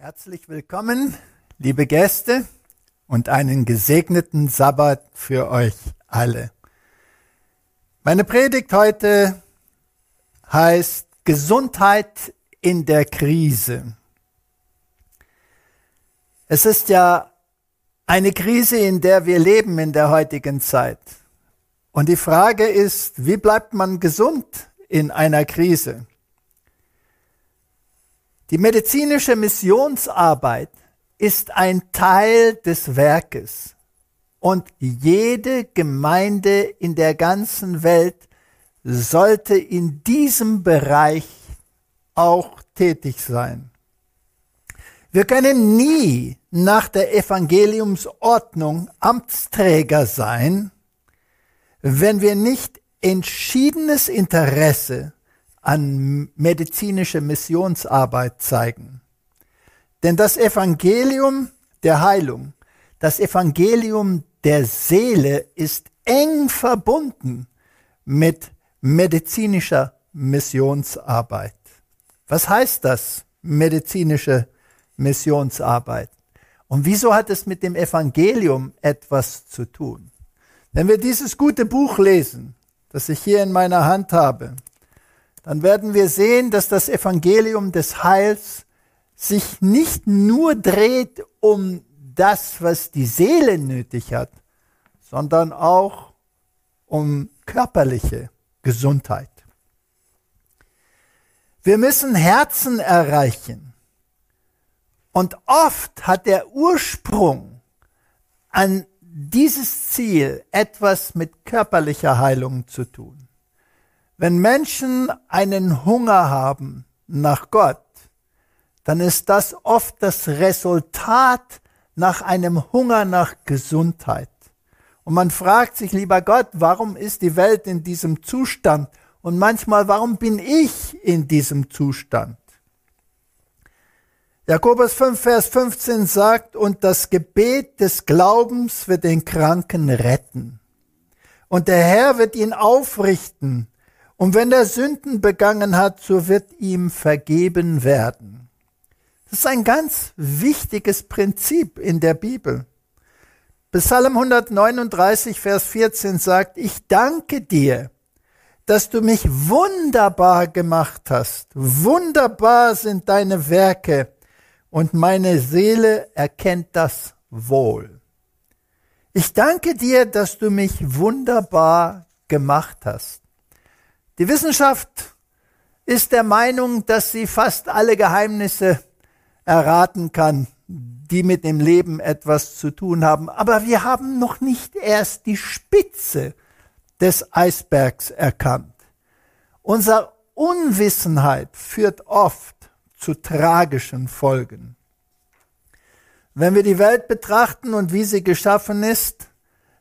Herzlich willkommen, liebe Gäste, und einen gesegneten Sabbat für euch alle. Meine Predigt heute heißt Gesundheit in der Krise. Es ist ja eine Krise, in der wir leben in der heutigen Zeit. Und die Frage ist, wie bleibt man gesund in einer Krise? Die medizinische Missionsarbeit ist ein Teil des Werkes. Und jede Gemeinde in der ganzen Welt sollte in diesem Bereich auch tätig sein. Wir können nie nach der Evangeliumsordnung Amtsträger sein, wenn wir nicht entschiedenes Interesse an medizinische Missionsarbeit zeigen. Denn das Evangelium der Heilung, das Evangelium der Seele ist eng verbunden mit medizinischer Missionsarbeit. Was heißt das, medizinische Missionsarbeit? Und wieso hat es mit dem Evangelium etwas zu tun? Wenn wir dieses gute Buch lesen, das ich hier in meiner Hand habe, dann werden wir sehen, dass das Evangelium des Heils sich nicht nur dreht um das, was die Seele nötig hat, sondern auch um körperliche Gesundheit. Wir müssen Herzen erreichen. Und oft hat der Ursprung an dieses Ziel etwas mit körperlicher Heilung zu tun. Wenn Menschen einen Hunger haben nach Gott, dann ist das oft das Resultat nach einem Hunger nach Gesundheit. Und man fragt sich, lieber Gott, warum ist die Welt in diesem Zustand? Und manchmal, warum bin ich in diesem Zustand? Jakobus 5, Vers 15 sagt, und das Gebet des Glaubens wird den Kranken retten. Und der Herr wird ihn aufrichten. Und wenn er Sünden begangen hat, so wird ihm vergeben werden. Das ist ein ganz wichtiges Prinzip in der Bibel. Psalm 139, Vers 14 sagt, ich danke dir, dass du mich wunderbar gemacht hast. Wunderbar sind deine Werke und meine Seele erkennt das wohl. Ich danke dir, dass du mich wunderbar gemacht hast. Die Wissenschaft ist der Meinung, dass sie fast alle Geheimnisse erraten kann, die mit dem Leben etwas zu tun haben. Aber wir haben noch nicht erst die Spitze des Eisbergs erkannt. Unsere Unwissenheit führt oft zu tragischen Folgen. Wenn wir die Welt betrachten und wie sie geschaffen ist,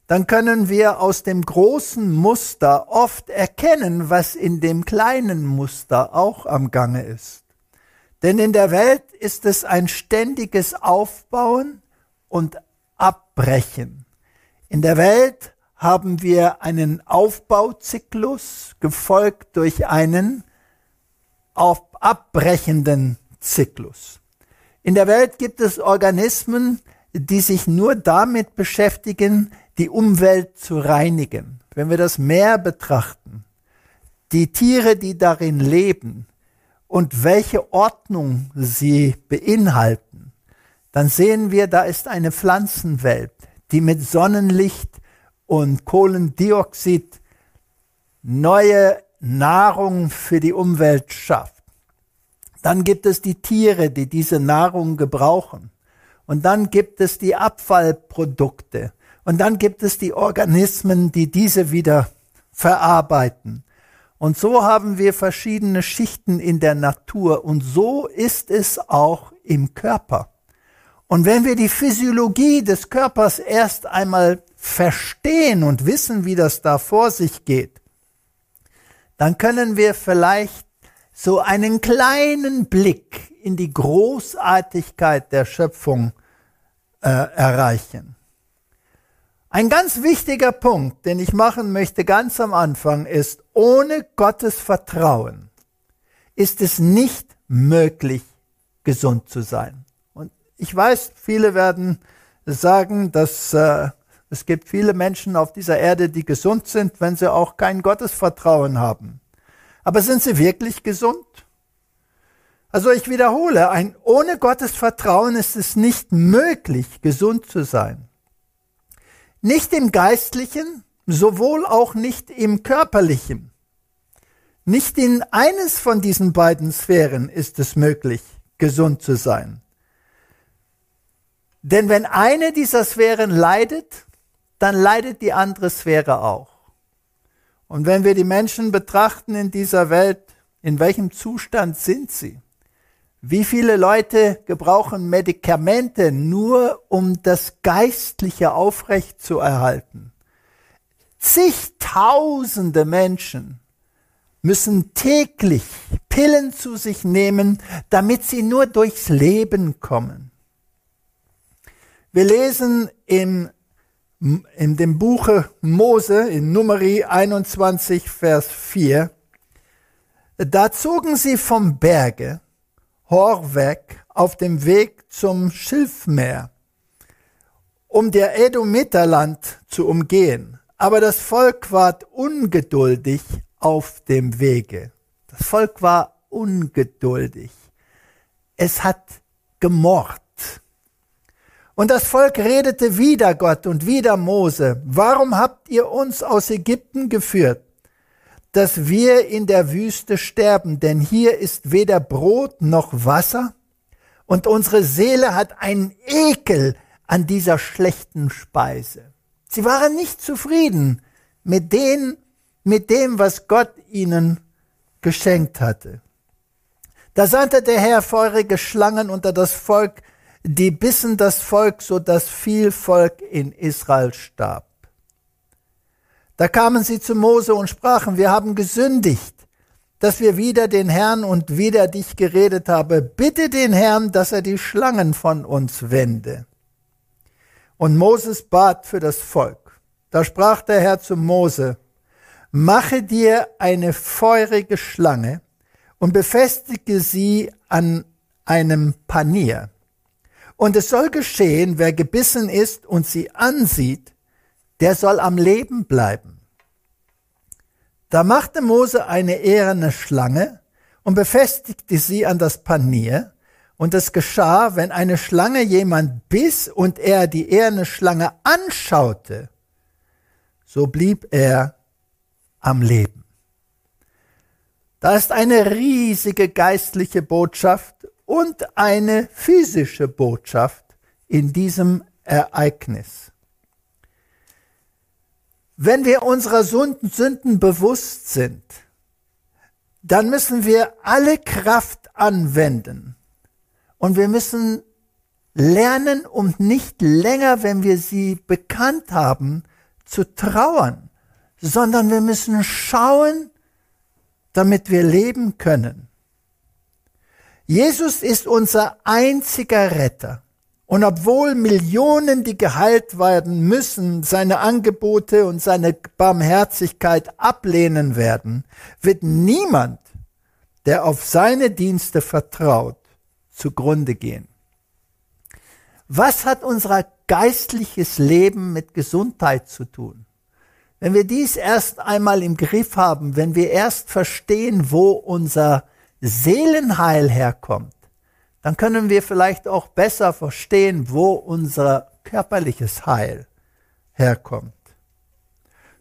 dann können wir aus dem großen Muster oft erkennen, was in dem kleinen Muster auch am Gange ist. Denn in der Welt ist es ein ständiges Aufbauen und Abbrechen. In der Welt haben wir einen Aufbauzyklus gefolgt durch einen auf abbrechenden Zyklus. In der Welt gibt es Organismen, die sich nur damit beschäftigen, die Umwelt zu reinigen. Wenn wir das Meer betrachten, die Tiere, die darin leben, und welche Ordnung sie beinhalten, dann sehen wir, da ist eine Pflanzenwelt, die mit Sonnenlicht und Kohlendioxid neue Nahrung für die Umwelt schafft. Dann gibt es die Tiere, die diese Nahrung gebrauchen. Und dann gibt es die Abfallprodukte. Und dann gibt es die Organismen, die diese wieder verarbeiten. Und so haben wir verschiedene Schichten in der Natur und so ist es auch im Körper. Und wenn wir die Physiologie des Körpers erst einmal verstehen und wissen, wie das da vor sich geht, dann können wir vielleicht so einen kleinen Blick in die Großartigkeit der Schöpfung äh, erreichen. Ein ganz wichtiger Punkt, den ich machen möchte ganz am Anfang, ist, ohne Gottes Vertrauen ist es nicht möglich, gesund zu sein. Ich weiß, viele werden sagen, dass äh, es gibt viele Menschen auf dieser Erde, die gesund sind, wenn sie auch kein Gottesvertrauen haben. Aber sind sie wirklich gesund? Also ich wiederhole, ein, ohne Gottesvertrauen ist es nicht möglich, gesund zu sein. Nicht im geistlichen, sowohl auch nicht im körperlichen. Nicht in eines von diesen beiden Sphären ist es möglich, gesund zu sein. Denn wenn eine dieser Sphären leidet, dann leidet die andere Sphäre auch. Und wenn wir die Menschen betrachten in dieser Welt, in welchem Zustand sind sie? Wie viele Leute gebrauchen Medikamente nur, um das Geistliche aufrecht zu erhalten? Zigtausende Menschen müssen täglich Pillen zu sich nehmen, damit sie nur durchs Leben kommen. Wir lesen in, in dem Buche Mose in Numeri 21, Vers 4, da zogen sie vom Berge Hor weg auf dem Weg zum Schilfmeer, um der Edomiterland zu umgehen. Aber das Volk ward ungeduldig auf dem Wege. Das Volk war ungeduldig. Es hat gemorrt. Und das Volk redete wieder Gott und wieder Mose. Warum habt ihr uns aus Ägypten geführt, dass wir in der Wüste sterben? Denn hier ist weder Brot noch Wasser und unsere Seele hat einen Ekel an dieser schlechten Speise. Sie waren nicht zufrieden mit den mit dem, was Gott ihnen geschenkt hatte. Da sandte der Herr feurige Schlangen unter das Volk, die bissen das Volk, so dass viel Volk in Israel starb. Da kamen sie zu Mose und sprachen, wir haben gesündigt, dass wir wieder den Herrn und wieder dich geredet habe. Bitte den Herrn, dass er die Schlangen von uns wende. Und Moses bat für das Volk. Da sprach der Herr zu Mose, mache dir eine feurige Schlange und befestige sie an einem Panier. Und es soll geschehen, wer gebissen ist und sie ansieht, der soll am Leben bleiben. Da machte Mose eine ehrene Schlange und befestigte sie an das Panier, und es geschah, wenn eine Schlange jemand biss und er die eherne Schlange anschaute, so blieb er am Leben. Da ist eine riesige geistliche Botschaft und eine physische Botschaft in diesem Ereignis. Wenn wir unserer Sünden bewusst sind, dann müssen wir alle Kraft anwenden und wir müssen lernen, um nicht länger, wenn wir sie bekannt haben, zu trauern sondern wir müssen schauen, damit wir leben können. Jesus ist unser einziger Retter. Und obwohl Millionen, die geheilt werden müssen, seine Angebote und seine Barmherzigkeit ablehnen werden, wird niemand, der auf seine Dienste vertraut, zugrunde gehen. Was hat unser geistliches Leben mit Gesundheit zu tun? Wenn wir dies erst einmal im Griff haben, wenn wir erst verstehen, wo unser Seelenheil herkommt, dann können wir vielleicht auch besser verstehen, wo unser körperliches Heil herkommt.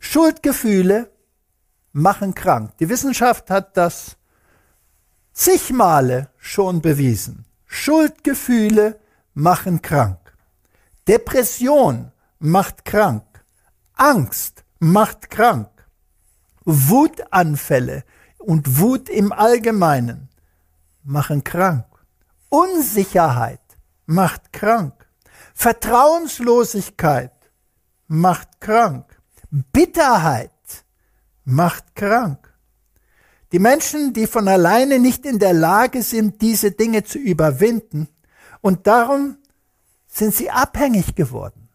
Schuldgefühle machen krank. Die Wissenschaft hat das zig Male schon bewiesen. Schuldgefühle machen krank. Depression macht krank. Angst macht krank. Wutanfälle und Wut im Allgemeinen machen krank. Unsicherheit macht krank. Vertrauenslosigkeit macht krank. Bitterheit macht krank. Die Menschen, die von alleine nicht in der Lage sind, diese Dinge zu überwinden, und darum sind sie abhängig geworden.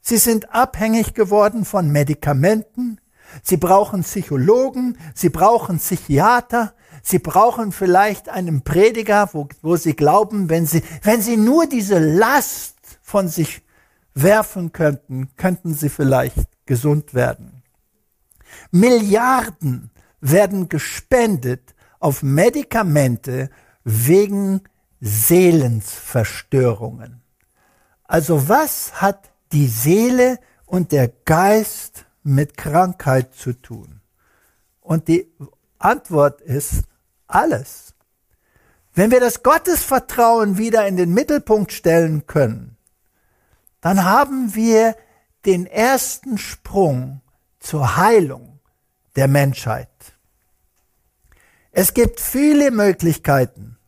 Sie sind abhängig geworden von Medikamenten. Sie brauchen Psychologen. Sie brauchen Psychiater. Sie brauchen vielleicht einen Prediger, wo, wo sie glauben, wenn sie, wenn sie nur diese Last von sich werfen könnten, könnten sie vielleicht gesund werden. Milliarden werden gespendet auf Medikamente wegen Seelensverstörungen. Also was hat die Seele und der Geist mit Krankheit zu tun? Und die Antwort ist alles. Wenn wir das Gottesvertrauen wieder in den Mittelpunkt stellen können, dann haben wir den ersten Sprung zur Heilung der Menschheit. Es gibt viele Möglichkeiten,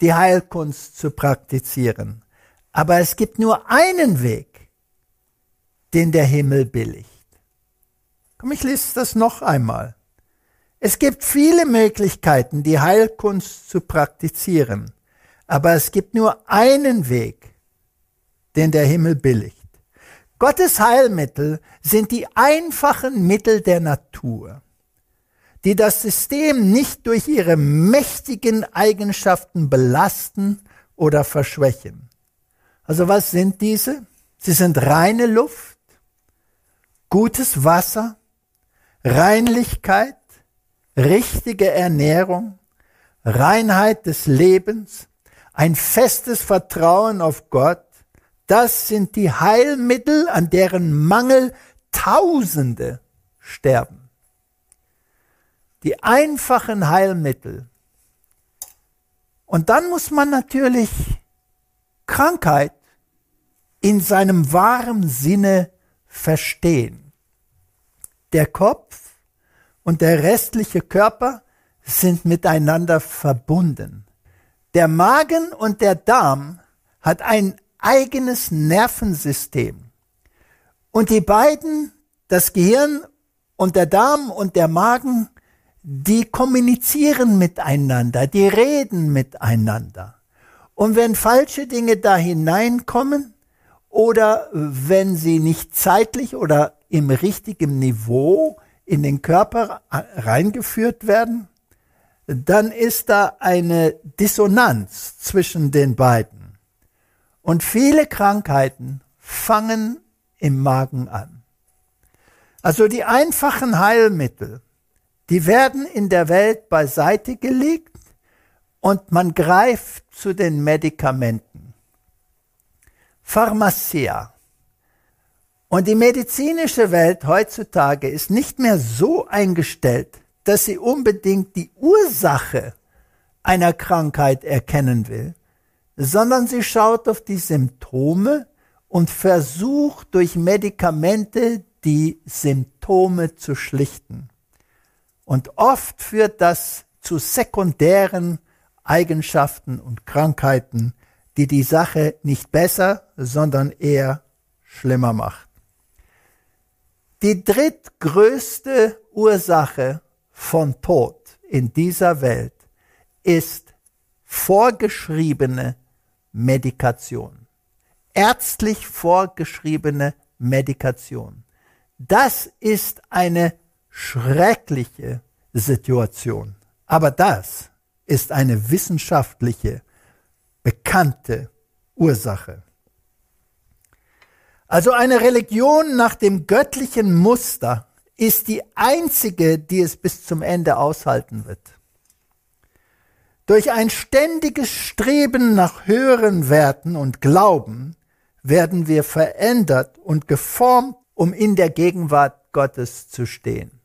die Heilkunst zu praktizieren, aber es gibt nur einen Weg, den der Himmel billigt. Komm, ich lese das noch einmal. Es gibt viele Möglichkeiten, die Heilkunst zu praktizieren, aber es gibt nur einen Weg, den der Himmel billigt. Gottes Heilmittel sind die einfachen Mittel der Natur, die das System nicht durch ihre mächtigen Eigenschaften belasten oder verschwächen. Also was sind diese? Sie sind reine Luft, gutes Wasser, Reinlichkeit, richtige Ernährung, Reinheit des Lebens, ein festes Vertrauen auf Gott, das sind die Heilmittel, an deren Mangel Tausende sterben. Die einfachen Heilmittel. Und dann muss man natürlich Krankheit in seinem wahren Sinne verstehen. Der Kopf und der restliche Körper sind miteinander verbunden. Der Magen und der Darm hat ein eigenes Nervensystem. Und die beiden, das Gehirn und der Darm und der Magen, die kommunizieren miteinander, die reden miteinander. Und wenn falsche Dinge da hineinkommen oder wenn sie nicht zeitlich oder im richtigen Niveau in den Körper reingeführt werden, dann ist da eine Dissonanz zwischen den beiden. Und viele Krankheiten fangen im Magen an. Also die einfachen Heilmittel, die werden in der Welt beiseite gelegt und man greift zu den Medikamenten. Pharmacia, und die medizinische Welt heutzutage ist nicht mehr so eingestellt, dass sie unbedingt die Ursache einer Krankheit erkennen will, sondern sie schaut auf die Symptome und versucht durch Medikamente die Symptome zu schlichten. Und oft führt das zu sekundären Eigenschaften und Krankheiten, die die Sache nicht besser, sondern eher schlimmer macht. Die drittgrößte Ursache von Tod in dieser Welt ist vorgeschriebene Medikation. Ärztlich vorgeschriebene Medikation. Das ist eine schreckliche Situation. Aber das ist eine wissenschaftliche, bekannte Ursache. Also eine Religion nach dem göttlichen Muster ist die einzige, die es bis zum Ende aushalten wird. Durch ein ständiges Streben nach höheren Werten und Glauben werden wir verändert und geformt, um in der Gegenwart Gottes zu stehen.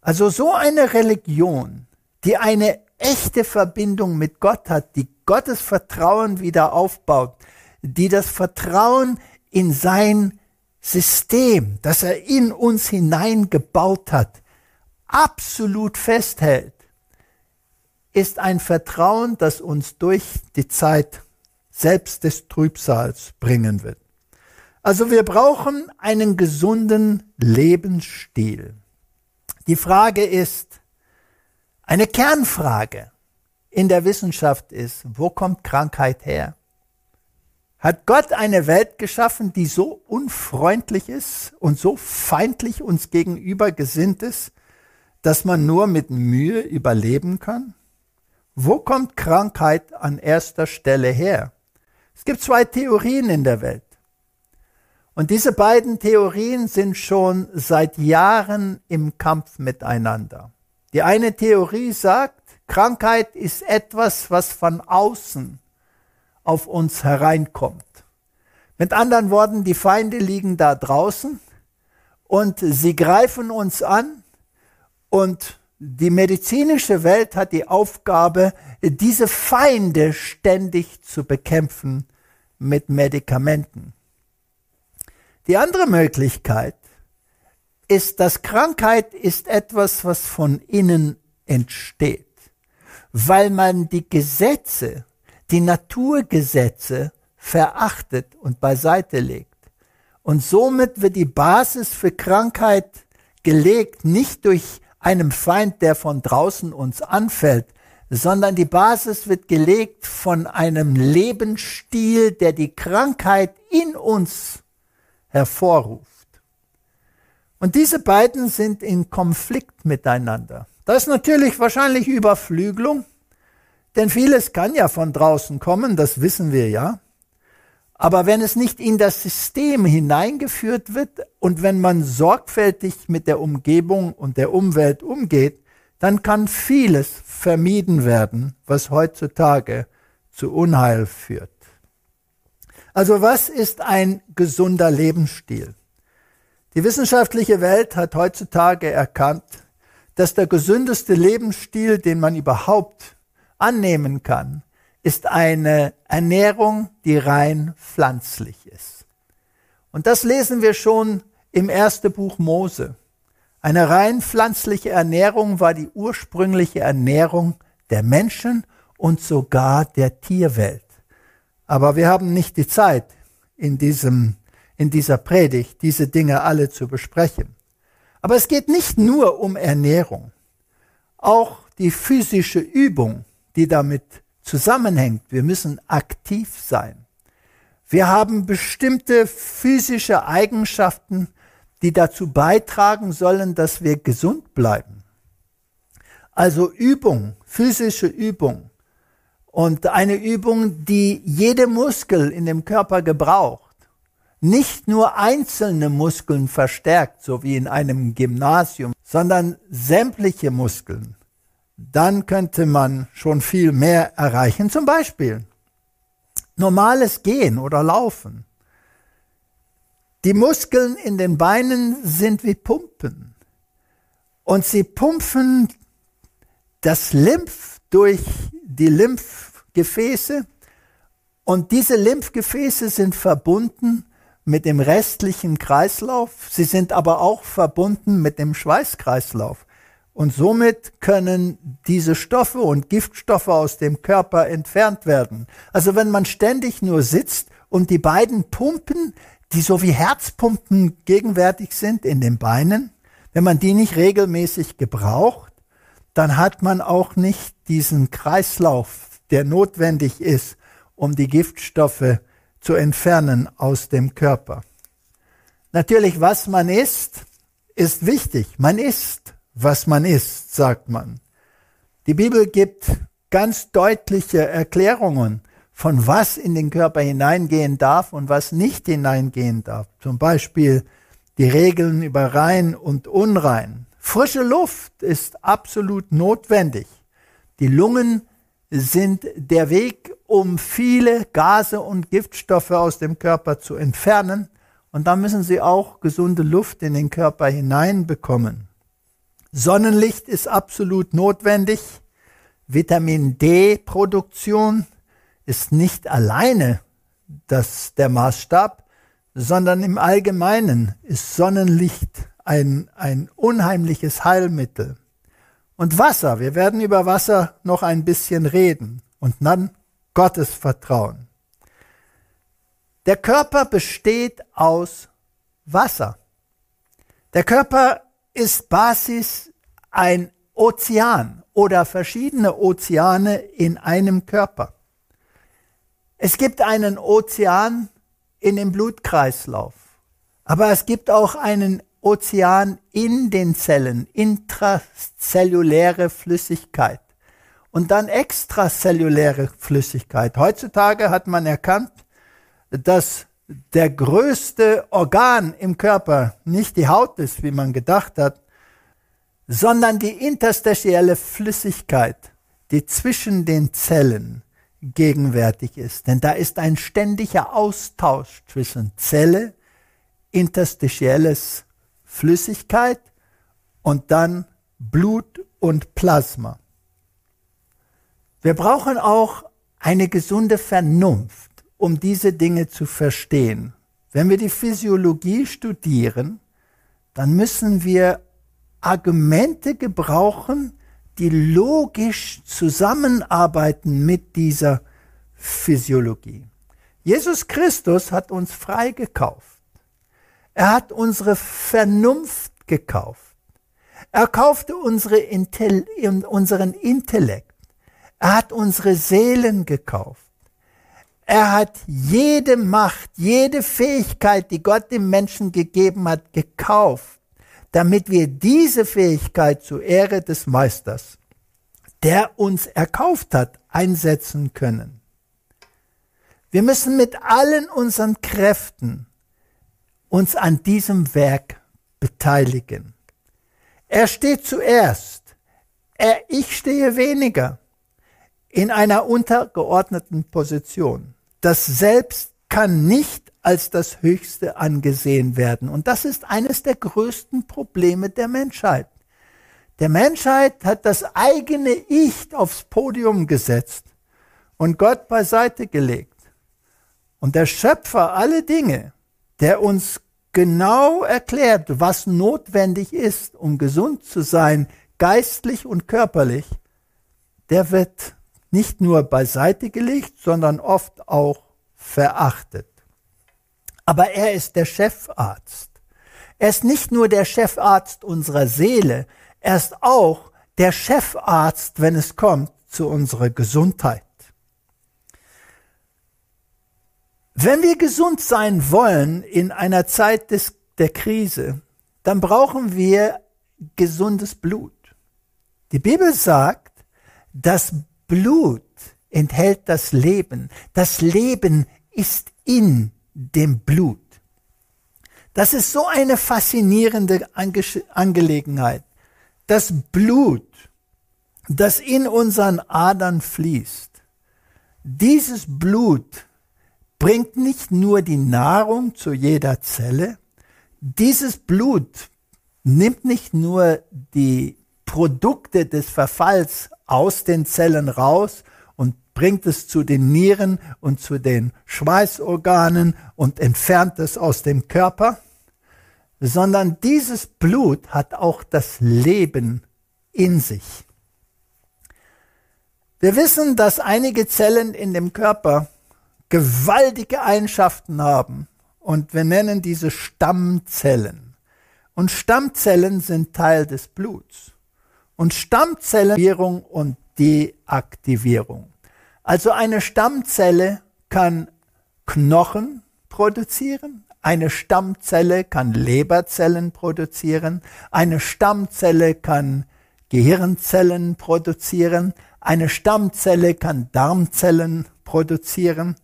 Also so eine Religion, die eine echte Verbindung mit Gott hat, die Gottes Vertrauen wieder aufbaut, die das Vertrauen in sein System, das er in uns hineingebaut hat, absolut festhält, ist ein Vertrauen, das uns durch die Zeit selbst des Trübsals bringen wird. Also wir brauchen einen gesunden Lebensstil. Die Frage ist, eine Kernfrage in der Wissenschaft ist, wo kommt Krankheit her? Hat Gott eine Welt geschaffen, die so unfreundlich ist und so feindlich uns gegenüber gesinnt ist, dass man nur mit Mühe überleben kann? Wo kommt Krankheit an erster Stelle her? Es gibt zwei Theorien in der Welt. Und diese beiden Theorien sind schon seit Jahren im Kampf miteinander. Die eine Theorie sagt, Krankheit ist etwas, was von außen auf uns hereinkommt. Mit anderen Worten, die Feinde liegen da draußen und sie greifen uns an und die medizinische Welt hat die Aufgabe, diese Feinde ständig zu bekämpfen mit Medikamenten. Die andere Möglichkeit ist, dass Krankheit ist etwas, was von innen entsteht, weil man die Gesetze, die Naturgesetze verachtet und beiseite legt. Und somit wird die Basis für Krankheit gelegt, nicht durch einem Feind, der von draußen uns anfällt, sondern die Basis wird gelegt von einem Lebensstil, der die Krankheit in uns hervorruft. Und diese beiden sind in Konflikt miteinander. Das ist natürlich wahrscheinlich Überflügelung, denn vieles kann ja von draußen kommen, das wissen wir ja. Aber wenn es nicht in das System hineingeführt wird und wenn man sorgfältig mit der Umgebung und der Umwelt umgeht, dann kann vieles vermieden werden, was heutzutage zu Unheil führt. Also was ist ein gesunder Lebensstil? Die wissenschaftliche Welt hat heutzutage erkannt, dass der gesündeste Lebensstil, den man überhaupt annehmen kann, ist eine Ernährung, die rein pflanzlich ist. Und das lesen wir schon im ersten Buch Mose. Eine rein pflanzliche Ernährung war die ursprüngliche Ernährung der Menschen und sogar der Tierwelt. Aber wir haben nicht die Zeit, in diesem, in dieser Predigt diese Dinge alle zu besprechen. Aber es geht nicht nur um Ernährung. Auch die physische Übung, die damit zusammenhängt. Wir müssen aktiv sein. Wir haben bestimmte physische Eigenschaften, die dazu beitragen sollen, dass wir gesund bleiben. Also Übung, physische Übung und eine Übung, die jede Muskel in dem Körper gebraucht. Nicht nur einzelne Muskeln verstärkt, so wie in einem Gymnasium, sondern sämtliche Muskeln. Dann könnte man schon viel mehr erreichen. Zum Beispiel normales Gehen oder Laufen. Die Muskeln in den Beinen sind wie Pumpen. Und sie pumpen das Lymph durch die Lymphgefäße. Und diese Lymphgefäße sind verbunden mit dem restlichen Kreislauf. Sie sind aber auch verbunden mit dem Schweißkreislauf. Und somit können diese Stoffe und Giftstoffe aus dem Körper entfernt werden. Also wenn man ständig nur sitzt und die beiden Pumpen die so wie Herzpumpen gegenwärtig sind in den Beinen, wenn man die nicht regelmäßig gebraucht, dann hat man auch nicht diesen Kreislauf, der notwendig ist, um die Giftstoffe zu entfernen aus dem Körper. Natürlich, was man isst, ist wichtig. Man isst, was man isst, sagt man. Die Bibel gibt ganz deutliche Erklärungen von was in den Körper hineingehen darf und was nicht hineingehen darf. Zum Beispiel die Regeln über rein und unrein. Frische Luft ist absolut notwendig. Die Lungen sind der Weg, um viele Gase und Giftstoffe aus dem Körper zu entfernen. Und da müssen sie auch gesunde Luft in den Körper hineinbekommen. Sonnenlicht ist absolut notwendig. Vitamin D-Produktion ist nicht alleine das der Maßstab, sondern im Allgemeinen ist Sonnenlicht ein, ein unheimliches Heilmittel. Und Wasser, wir werden über Wasser noch ein bisschen reden und dann Gottes Vertrauen. Der Körper besteht aus Wasser. Der Körper ist Basis ein Ozean oder verschiedene Ozeane in einem Körper. Es gibt einen Ozean in dem Blutkreislauf, aber es gibt auch einen Ozean in den Zellen, intrazelluläre Flüssigkeit. und dann extrazelluläre Flüssigkeit. Heutzutage hat man erkannt, dass der größte Organ im Körper nicht die Haut ist, wie man gedacht hat, sondern die interstitielle Flüssigkeit, die zwischen den Zellen gegenwärtig ist. Denn da ist ein ständiger Austausch zwischen Zelle, interstitielles Flüssigkeit und dann Blut und Plasma. Wir brauchen auch eine gesunde Vernunft, um diese Dinge zu verstehen. Wenn wir die Physiologie studieren, dann müssen wir Argumente gebrauchen, die logisch zusammenarbeiten mit dieser Physiologie. Jesus Christus hat uns freigekauft. Er hat unsere Vernunft gekauft. Er kaufte unsere Intel unseren Intellekt. Er hat unsere Seelen gekauft. Er hat jede Macht, jede Fähigkeit, die Gott dem Menschen gegeben hat, gekauft, damit wir diese Fähigkeit zur Ehre des Meisters, der uns erkauft hat, einsetzen können. Wir müssen mit allen unseren Kräften uns an diesem Werk beteiligen. Er steht zuerst. Er, ich stehe weniger in einer untergeordneten Position. Das Selbst kann nicht als das Höchste angesehen werden. Und das ist eines der größten Probleme der Menschheit. Der Menschheit hat das eigene Ich aufs Podium gesetzt und Gott beiseite gelegt. Und der Schöpfer alle Dinge, der uns genau erklärt, was notwendig ist, um gesund zu sein, geistlich und körperlich, der wird nicht nur beiseite gelegt, sondern oft auch verachtet. Aber er ist der Chefarzt. Er ist nicht nur der Chefarzt unserer Seele, er ist auch der Chefarzt, wenn es kommt zu unserer Gesundheit. Wenn wir gesund sein wollen in einer Zeit des, der Krise, dann brauchen wir gesundes Blut. Die Bibel sagt, das Blut enthält das Leben. Das Leben ist in dem Blut. Das ist so eine faszinierende Ange Angelegenheit. Das Blut, das in unseren Adern fließt, dieses Blut bringt nicht nur die Nahrung zu jeder Zelle, dieses Blut nimmt nicht nur die Produkte des Verfalls aus den Zellen raus und bringt es zu den Nieren und zu den Schweißorganen und entfernt es aus dem Körper, sondern dieses Blut hat auch das Leben in sich. Wir wissen, dass einige Zellen in dem Körper gewaltige Eigenschaften haben. Und wir nennen diese Stammzellen. Und Stammzellen sind Teil des Bluts. Und Stammzellen und Deaktivierung. Also eine Stammzelle kann Knochen produzieren, eine Stammzelle kann Leberzellen produzieren, eine Stammzelle kann Gehirnzellen produzieren, eine Stammzelle kann Darmzellen produzieren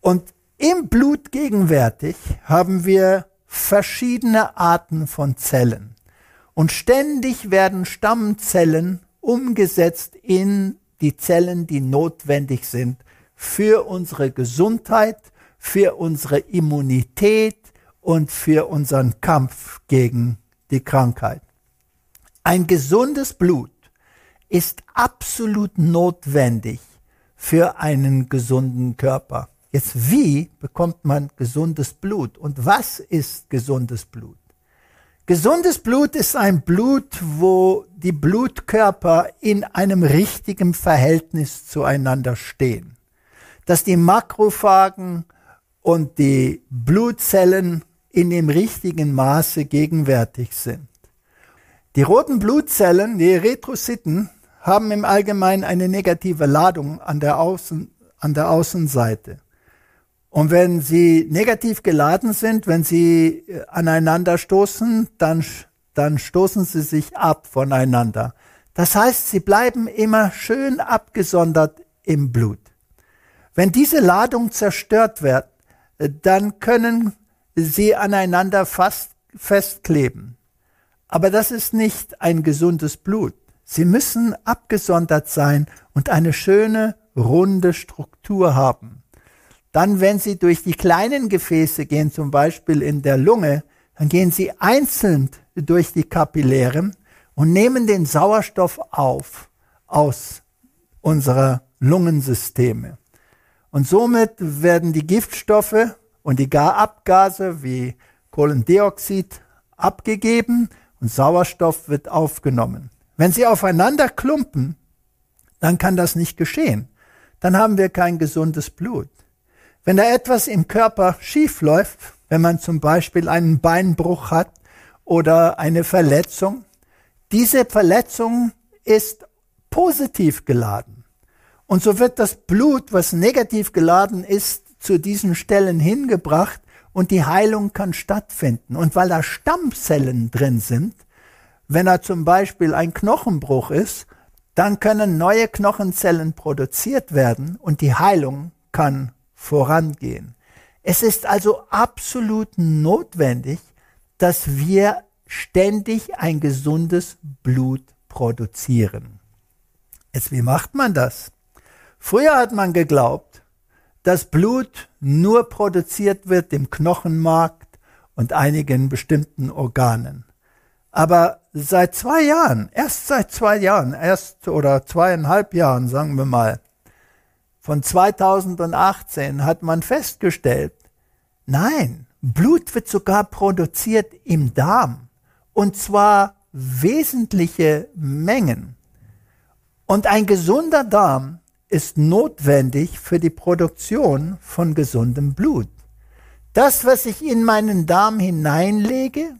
und im Blut gegenwärtig haben wir verschiedene Arten von Zellen. Und ständig werden Stammzellen umgesetzt in die Zellen, die notwendig sind für unsere Gesundheit, für unsere Immunität und für unseren Kampf gegen die Krankheit. Ein gesundes Blut ist absolut notwendig für einen gesunden Körper. Jetzt, wie bekommt man gesundes Blut? Und was ist gesundes Blut? Gesundes Blut ist ein Blut, wo die Blutkörper in einem richtigen Verhältnis zueinander stehen. Dass die Makrophagen und die Blutzellen in dem richtigen Maße gegenwärtig sind. Die roten Blutzellen, die Erythrozyten, haben im Allgemeinen eine negative Ladung an der, Außen, an der Außenseite. Und wenn sie negativ geladen sind, wenn sie äh, aneinander stoßen, dann, dann stoßen sie sich ab voneinander. Das heißt, sie bleiben immer schön abgesondert im Blut. Wenn diese Ladung zerstört wird, dann können sie aneinander fast festkleben. Aber das ist nicht ein gesundes Blut. Sie müssen abgesondert sein und eine schöne, runde Struktur haben. Dann, wenn Sie durch die kleinen Gefäße gehen, zum Beispiel in der Lunge, dann gehen Sie einzeln durch die Kapillären und nehmen den Sauerstoff auf aus unserer Lungensysteme. Und somit werden die Giftstoffe und die Abgase wie Kohlendioxid abgegeben und Sauerstoff wird aufgenommen. Wenn sie aufeinander klumpen, dann kann das nicht geschehen. Dann haben wir kein gesundes Blut. Wenn da etwas im Körper schief läuft, wenn man zum Beispiel einen Beinbruch hat oder eine Verletzung, diese Verletzung ist positiv geladen. Und so wird das Blut, was negativ geladen ist, zu diesen Stellen hingebracht und die Heilung kann stattfinden. Und weil da Stammzellen drin sind, wenn er zum Beispiel ein Knochenbruch ist, dann können neue Knochenzellen produziert werden und die Heilung kann vorangehen. Es ist also absolut notwendig, dass wir ständig ein gesundes Blut produzieren. Jetzt, wie macht man das? Früher hat man geglaubt, dass Blut nur produziert wird im Knochenmark und einigen bestimmten Organen. Aber seit zwei Jahren, erst seit zwei Jahren, erst oder zweieinhalb Jahren, sagen wir mal, von 2018 hat man festgestellt, nein, Blut wird sogar produziert im Darm. Und zwar wesentliche Mengen. Und ein gesunder Darm ist notwendig für die Produktion von gesundem Blut. Das, was ich in meinen Darm hineinlege,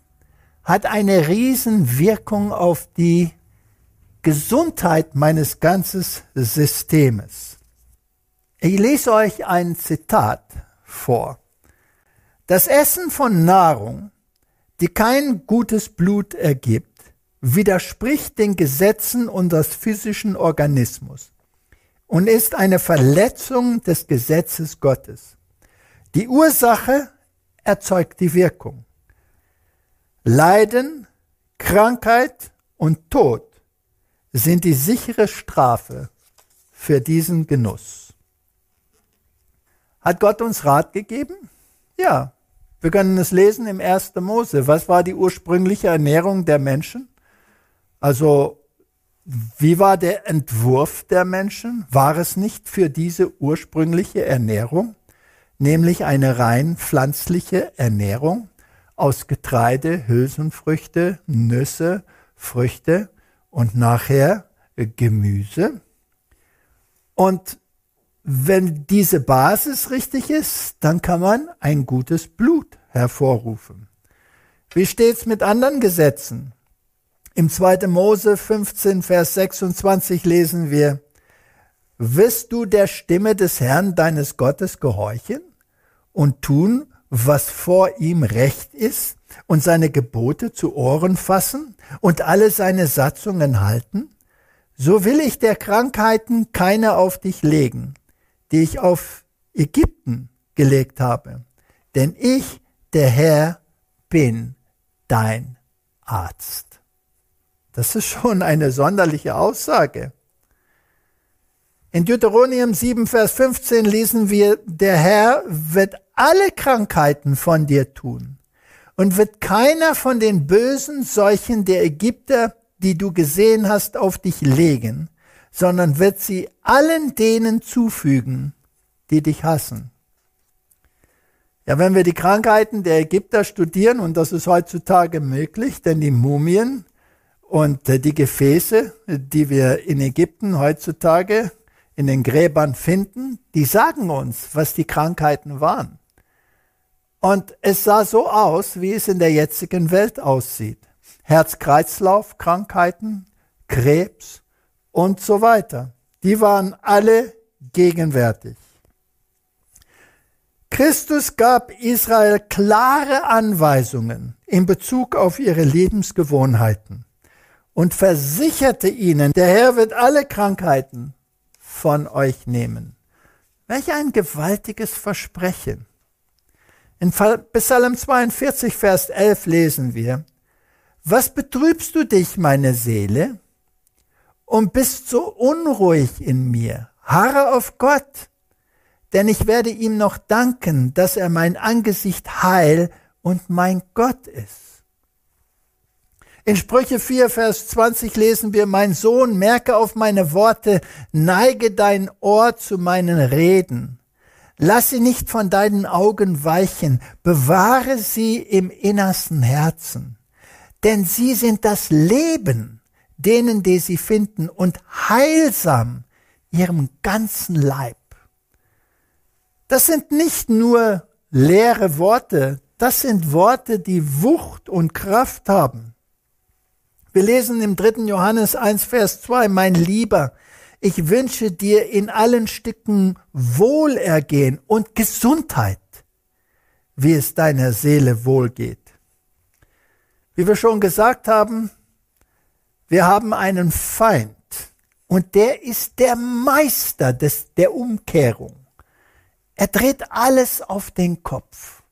hat eine Riesenwirkung auf die Gesundheit meines ganzen Systems. Ich lese euch ein Zitat vor. Das Essen von Nahrung, die kein gutes Blut ergibt, widerspricht den Gesetzen unseres physischen Organismus und ist eine Verletzung des Gesetzes Gottes. Die Ursache erzeugt die Wirkung. Leiden, Krankheit und Tod sind die sichere Strafe für diesen Genuss. Hat Gott uns Rat gegeben? Ja, wir können es lesen im 1. Mose. Was war die ursprüngliche Ernährung der Menschen? Also wie war der Entwurf der Menschen? War es nicht für diese ursprüngliche Ernährung, nämlich eine rein pflanzliche Ernährung aus Getreide, Hülsenfrüchte, Nüsse, Früchte und nachher Gemüse? Und wenn diese Basis richtig ist, dann kann man ein gutes Blut hervorrufen. Wie steht's mit anderen Gesetzen? Im 2. Mose 15, Vers 26 lesen wir, Wirst du der Stimme des Herrn deines Gottes gehorchen und tun, was vor ihm recht ist und seine Gebote zu Ohren fassen und alle seine Satzungen halten? So will ich der Krankheiten keine auf dich legen, die ich auf Ägypten gelegt habe. Denn ich, der Herr, bin dein Arzt. Das ist schon eine sonderliche Aussage. In Deuteronomium 7, Vers 15 lesen wir, der Herr wird alle Krankheiten von dir tun und wird keiner von den bösen Seuchen der Ägypter, die du gesehen hast, auf dich legen, sondern wird sie allen denen zufügen, die dich hassen. Ja, wenn wir die Krankheiten der Ägypter studieren, und das ist heutzutage möglich, denn die Mumien und äh, die Gefäße, die wir in Ägypten heutzutage in den Gräbern finden, die sagen uns, was die Krankheiten waren. Und es sah so aus, wie es in der jetzigen Welt aussieht. Herz-Kreislauf-Krankheiten, Krebs und so weiter. Die waren alle gegenwärtig. Christus gab Israel klare Anweisungen in Bezug auf ihre Lebensgewohnheiten. und versicherte ihnen, der Herr wird alle Krankheiten von euch nehmen. Welch ein gewaltiges Versprechen. In Psalm 42, Vers 11 lesen wir, Was betrübst du dich, meine Seele, und bist so unruhig in mir? Harre auf Gott, denn ich werde ihm noch danken, dass er mein Angesicht heil und mein Gott ist. In Sprüche 4, Vers 20 lesen wir, mein Sohn, merke auf meine Worte, neige dein Ohr zu meinen Reden. Lass sie nicht von deinen Augen weichen, bewahre sie im innersten Herzen. Denn sie sind das Leben denen, die sie finden, und heilsam ihrem ganzen Leib. Das sind nicht nur leere Worte, das sind Worte, die Wucht und Kraft haben. Wir lesen im dritten Johannes 1, Vers 2, mein Lieber, ich wünsche dir in allen Stücken Wohlergehen und Gesundheit, wie es deiner Seele wohlgeht. Wie wir schon gesagt haben, wir haben einen Feind und der ist der Meister des, der Umkehrung. Er dreht alles auf den Kopf.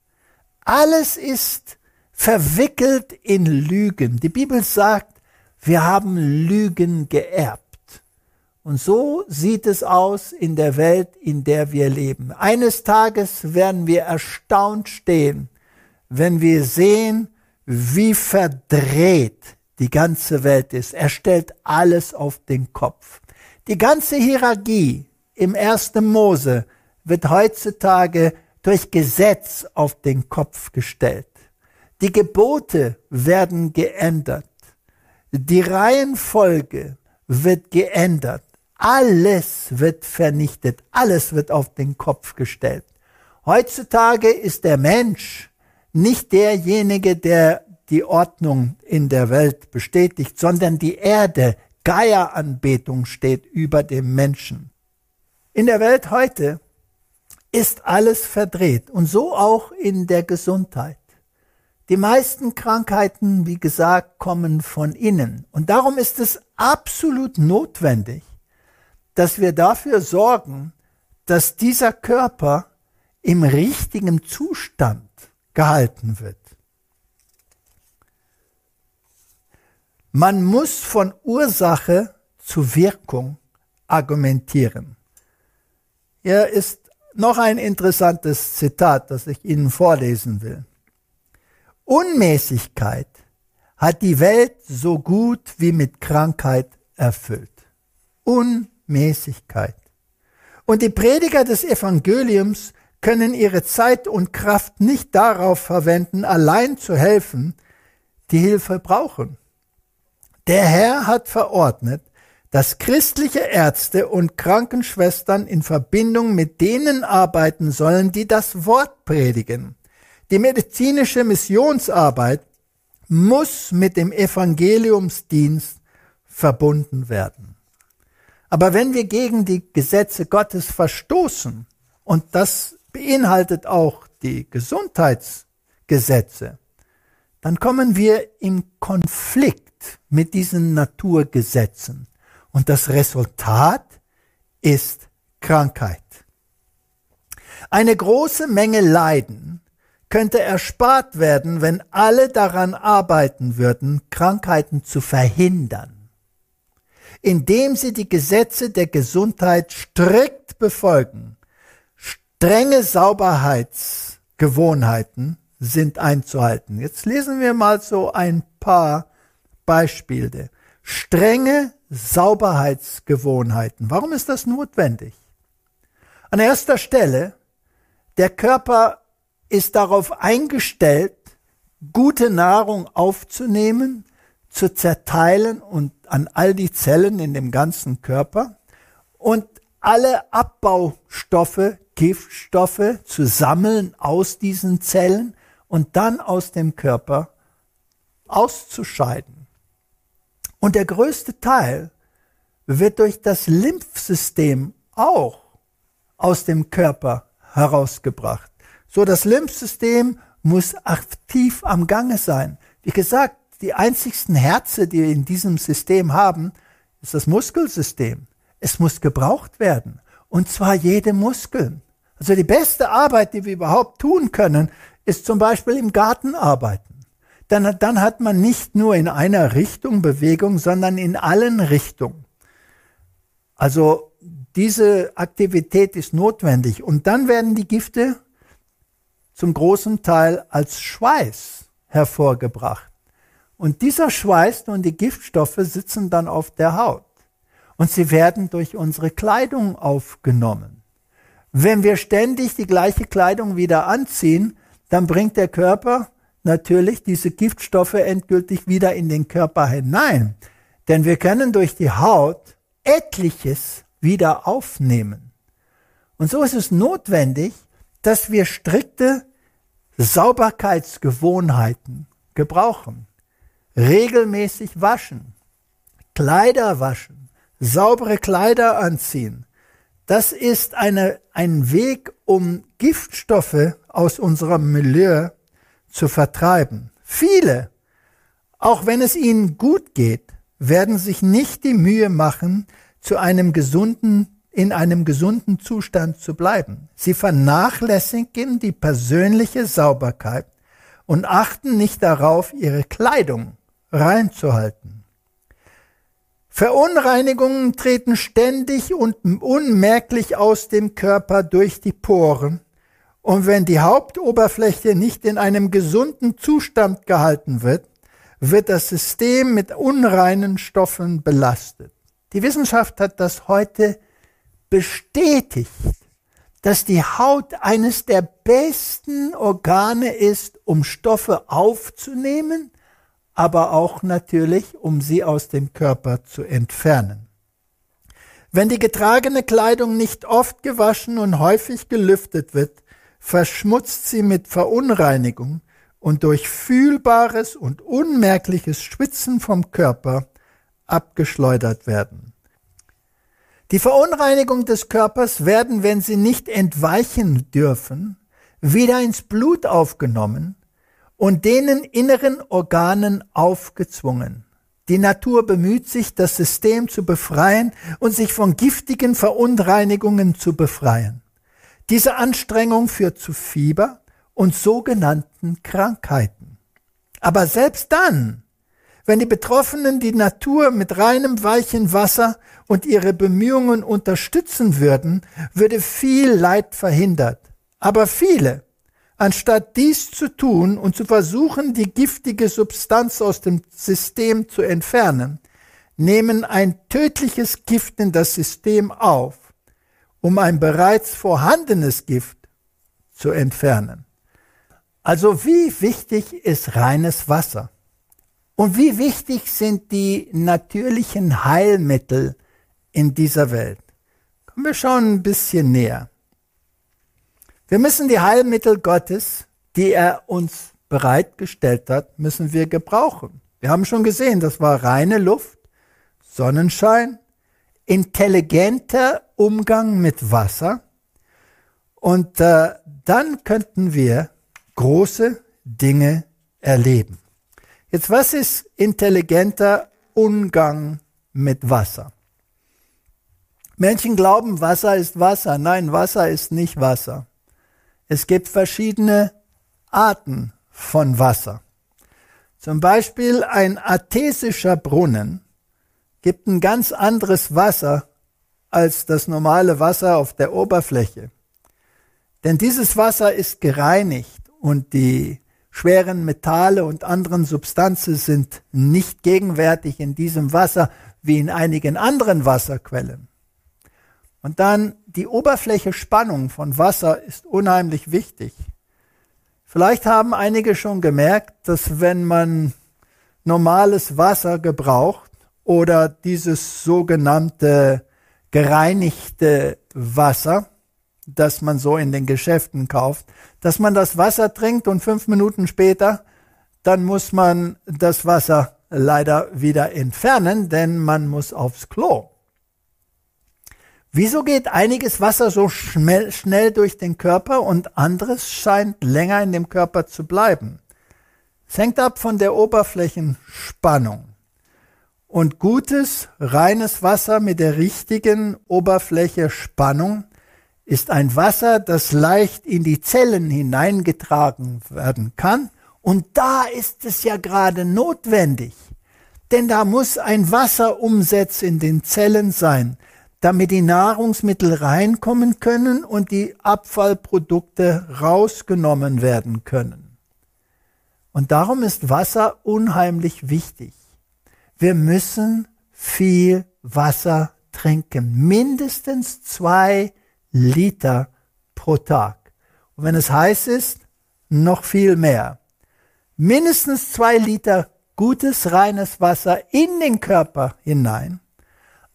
Alles ist verwickelt in Lügen. Die Bibel sagt, wir haben Lügen geerbt. Und so sieht es aus in der Welt, in der wir leben. Eines Tages werden wir erstaunt stehen, wenn wir sehen, wie verdreht die ganze Welt ist. Er stellt alles auf den Kopf. Die ganze Hierarchie im ersten Mose wird heutzutage durch Gesetz auf den Kopf gestellt. Die Gebote werden geändert. Die Reihenfolge wird geändert. Alles wird vernichtet. Alles wird auf den Kopf gestellt. Heutzutage ist der Mensch nicht derjenige, der die Ordnung in der Welt bestätigt, sondern die Erde. Geieranbetung steht über dem Menschen. In der Welt heute ist alles verdreht und so auch in der Gesundheit. Die meisten Krankheiten, wie gesagt, kommen von innen. Und darum ist es absolut notwendig, dass wir dafür sorgen, dass dieser Körper im richtigen Zustand gehalten wird. Man muss von Ursache zu Wirkung argumentieren. Hier ist noch ein interessantes Zitat, das ich Ihnen vorlesen will. Unmäßigkeit hat die Welt so gut wie mit Krankheit erfüllt. Unmäßigkeit. Und die Prediger des Evangeliums können ihre Zeit und Kraft nicht darauf verwenden, allein zu helfen, die Hilfe brauchen. Der Herr hat verordnet, dass christliche Ärzte und Krankenschwestern in Verbindung mit denen arbeiten sollen, die das Wort predigen. Die medizinische Missionsarbeit muss mit dem Evangeliumsdienst verbunden werden. Aber wenn wir gegen die Gesetze Gottes verstoßen, und das beinhaltet auch die Gesundheitsgesetze, dann kommen wir in Konflikt mit diesen Naturgesetzen. Und das Resultat ist Krankheit. Eine große Menge Leiden könnte erspart werden, wenn alle daran arbeiten würden, Krankheiten zu verhindern, indem sie die Gesetze der Gesundheit strikt befolgen. Strenge Sauberheitsgewohnheiten sind einzuhalten. Jetzt lesen wir mal so ein paar Beispiele. Strenge Sauberheitsgewohnheiten. Warum ist das notwendig? An erster Stelle, der Körper ist darauf eingestellt, gute Nahrung aufzunehmen, zu zerteilen und an all die Zellen in dem ganzen Körper und alle Abbaustoffe, Giftstoffe zu sammeln aus diesen Zellen und dann aus dem Körper auszuscheiden. Und der größte Teil wird durch das Lymphsystem auch aus dem Körper herausgebracht. So, das Lymphsystem muss aktiv am Gange sein. Wie gesagt, die einzigsten Herze, die wir in diesem System haben, ist das Muskelsystem. Es muss gebraucht werden. Und zwar jede Muskel. Also die beste Arbeit, die wir überhaupt tun können, ist zum Beispiel im Garten arbeiten. Dann, dann hat man nicht nur in einer Richtung Bewegung, sondern in allen Richtungen. Also diese Aktivität ist notwendig. Und dann werden die Gifte zum großen Teil als Schweiß hervorgebracht. Und dieser Schweiß und die Giftstoffe sitzen dann auf der Haut. Und sie werden durch unsere Kleidung aufgenommen. Wenn wir ständig die gleiche Kleidung wieder anziehen, dann bringt der Körper natürlich diese Giftstoffe endgültig wieder in den Körper hinein. Denn wir können durch die Haut etliches wieder aufnehmen. Und so ist es notwendig, dass wir strikte Sauberkeitsgewohnheiten gebrauchen. Regelmäßig waschen, Kleider waschen, saubere Kleider anziehen. Das ist eine, ein Weg, um Giftstoffe aus unserem Milieu zu vertreiben. Viele, auch wenn es ihnen gut geht, werden sich nicht die Mühe machen, zu einem gesunden in einem gesunden Zustand zu bleiben. Sie vernachlässigen die persönliche Sauberkeit und achten nicht darauf, ihre Kleidung reinzuhalten. Verunreinigungen treten ständig und unmerklich aus dem Körper durch die Poren, und wenn die Hauptoberfläche nicht in einem gesunden Zustand gehalten wird, wird das System mit unreinen Stoffen belastet. Die Wissenschaft hat das heute bestätigt, dass die Haut eines der besten Organe ist, um Stoffe aufzunehmen, aber auch natürlich, um sie aus dem Körper zu entfernen. Wenn die getragene Kleidung nicht oft gewaschen und häufig gelüftet wird, verschmutzt sie mit Verunreinigung und durch fühlbares und unmerkliches Schwitzen vom Körper abgeschleudert werden. Die Verunreinigung des Körpers werden, wenn sie nicht entweichen dürfen, wieder ins Blut aufgenommen und denen inneren Organen aufgezwungen. Die Natur bemüht sich, das System zu befreien und sich von giftigen Verunreinigungen zu befreien. Diese Anstrengung führt zu Fieber und sogenannten Krankheiten. Aber selbst dann, wenn die Betroffenen die Natur mit reinem weichen Wasser und ihre Bemühungen unterstützen würden, würde viel Leid verhindert. Aber viele, anstatt dies zu tun und zu versuchen, die giftige Substanz aus dem System zu entfernen, nehmen ein tödliches Gift in das System auf, um ein bereits vorhandenes Gift zu entfernen. Also wie wichtig ist reines Wasser? Und wie wichtig sind die natürlichen Heilmittel in dieser Welt? Kommen wir schauen ein bisschen näher. Wir müssen die Heilmittel Gottes, die er uns bereitgestellt hat, müssen wir gebrauchen. Wir haben schon gesehen, das war reine Luft, Sonnenschein, intelligenter Umgang mit Wasser und äh, dann könnten wir große Dinge erleben. Jetzt, was ist intelligenter Umgang mit Wasser? Menschen glauben, Wasser ist Wasser. Nein, Wasser ist nicht Wasser. Es gibt verschiedene Arten von Wasser. Zum Beispiel ein artesischer Brunnen gibt ein ganz anderes Wasser als das normale Wasser auf der Oberfläche. Denn dieses Wasser ist gereinigt und die schweren Metalle und anderen Substanzen sind nicht gegenwärtig in diesem Wasser wie in einigen anderen Wasserquellen. Und dann die Oberfläche Spannung von Wasser ist unheimlich wichtig. Vielleicht haben einige schon gemerkt, dass wenn man normales Wasser gebraucht oder dieses sogenannte gereinigte Wasser, das man so in den Geschäften kauft, dass man das Wasser trinkt und fünf Minuten später, dann muss man das Wasser leider wieder entfernen, denn man muss aufs Klo. Wieso geht einiges Wasser so schnell, schnell durch den Körper und anderes scheint länger in dem Körper zu bleiben? Es Es hängt ab von der Oberflächenspannung. Und gutes, reines Wasser mit der richtigen Oberfläche-Spannung ist ein Wasser, das leicht in die Zellen hineingetragen werden kann. Und da ist es ja gerade notwendig. Denn da muss ein Wasserumsatz in den Zellen sein, damit die Nahrungsmittel reinkommen können und die Abfallprodukte rausgenommen werden können. Und darum ist Wasser unheimlich wichtig. Wir müssen viel Wasser trinken. Mindestens zwei Liter pro Tag. Und wenn es heiß ist, noch viel mehr. Mindestens zwei Liter gutes, reines Wasser in den Körper hinein,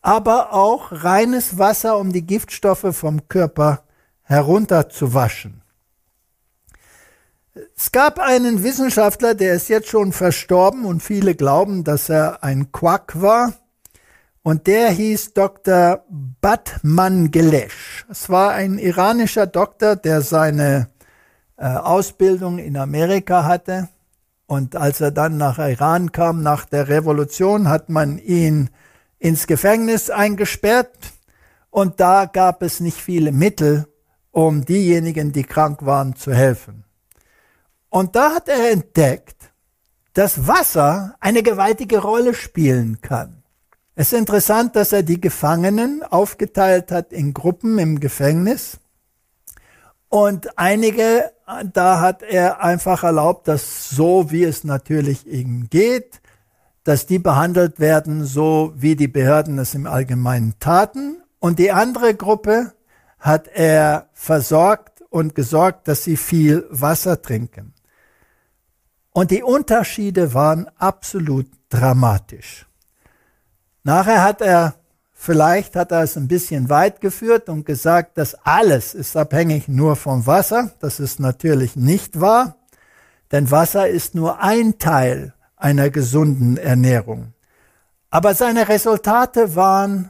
aber auch reines Wasser, um die Giftstoffe vom Körper herunterzuwaschen. Es gab einen Wissenschaftler, der ist jetzt schon verstorben und viele glauben, dass er ein Quack war. Und der hieß Dr. Batman Gelesh. Es war ein iranischer Doktor, der seine äh, Ausbildung in Amerika hatte. Und als er dann nach Iran kam, nach der Revolution, hat man ihn ins Gefängnis eingesperrt. Und da gab es nicht viele Mittel, um diejenigen, die krank waren, zu helfen. Und da hat er entdeckt, dass Wasser eine gewaltige Rolle spielen kann. Es ist interessant, dass er die Gefangenen aufgeteilt hat in Gruppen im Gefängnis. Und einige, da hat er einfach erlaubt, dass so wie es natürlich eben geht, dass die behandelt werden, so wie die Behörden es im Allgemeinen taten. Und die andere Gruppe hat er versorgt und gesorgt, dass sie viel Wasser trinken. Und die Unterschiede waren absolut dramatisch. Nachher hat er, vielleicht hat er es ein bisschen weit geführt und gesagt, dass alles ist abhängig nur vom Wasser. Das ist natürlich nicht wahr, denn Wasser ist nur ein Teil einer gesunden Ernährung. Aber seine Resultate waren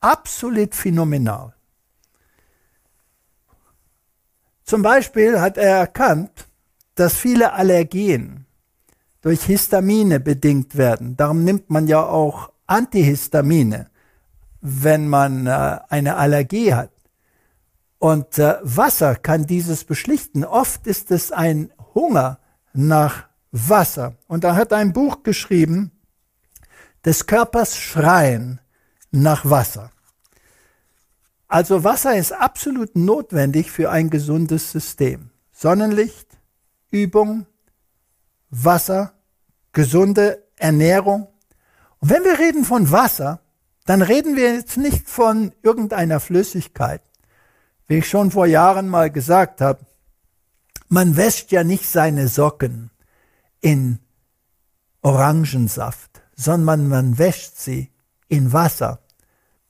absolut phänomenal. Zum Beispiel hat er erkannt, dass viele Allergien durch Histamine bedingt werden. Darum nimmt man ja auch Antihistamine, wenn man äh, eine Allergie hat. Und äh, Wasser kann dieses beschlichten. Oft ist es ein Hunger nach Wasser. Und er hat ein Buch geschrieben, des Körpers Schreien nach Wasser. Also Wasser ist absolut notwendig für ein gesundes System. Sonnenlicht, Übung, Wasser, gesunde Ernährung, und wenn wir reden von Wasser, dann reden wir jetzt nicht von irgendeiner Flüssigkeit. Wie ich schon vor Jahren mal gesagt habe, man wäscht ja nicht seine Socken in Orangensaft, sondern man wäscht sie in Wasser.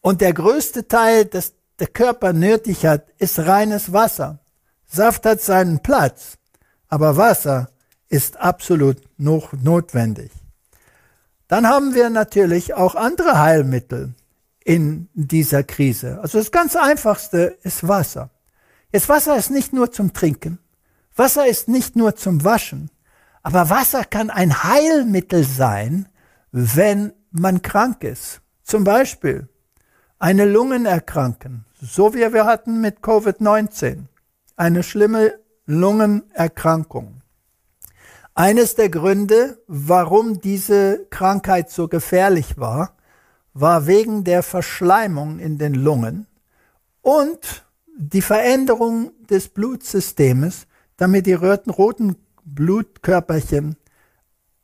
Und der größte Teil, das der Körper nötig hat, ist reines Wasser. Saft hat seinen Platz, aber Wasser ist absolut noch notwendig. Dann haben wir natürlich auch andere Heilmittel in dieser Krise. Also das ganz einfachste ist Wasser. Jetzt Wasser ist nicht nur zum Trinken. Wasser ist nicht nur zum Waschen. Aber Wasser kann ein Heilmittel sein, wenn man krank ist. Zum Beispiel eine Lungenerkrankung, so wie wir hatten mit Covid-19. Eine schlimme Lungenerkrankung. Eines der Gründe, warum diese Krankheit so gefährlich war, war wegen der Verschleimung in den Lungen und die Veränderung des Blutsystems, damit die roten Blutkörperchen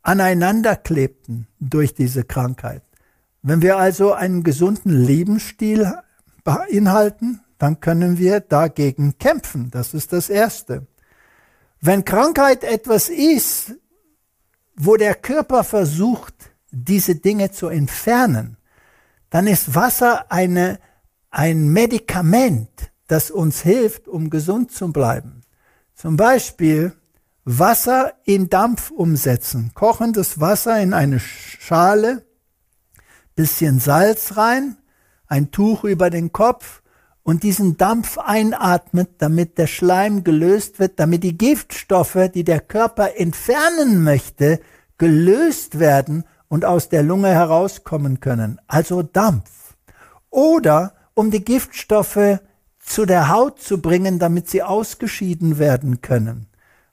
aneinander klebten durch diese Krankheit. Wenn wir also einen gesunden Lebensstil beinhalten, dann können wir dagegen kämpfen. Das ist das Erste. Wenn Krankheit etwas ist, wo der Körper versucht, diese Dinge zu entfernen, dann ist Wasser eine, ein Medikament, das uns hilft, um gesund zu bleiben. Zum Beispiel Wasser in Dampf umsetzen. Kochendes Wasser in eine Schale, bisschen Salz rein, ein Tuch über den Kopf und diesen Dampf einatmet, damit der Schleim gelöst wird, damit die Giftstoffe, die der Körper entfernen möchte, gelöst werden und aus der Lunge herauskommen können. Also Dampf. Oder um die Giftstoffe zu der Haut zu bringen, damit sie ausgeschieden werden können.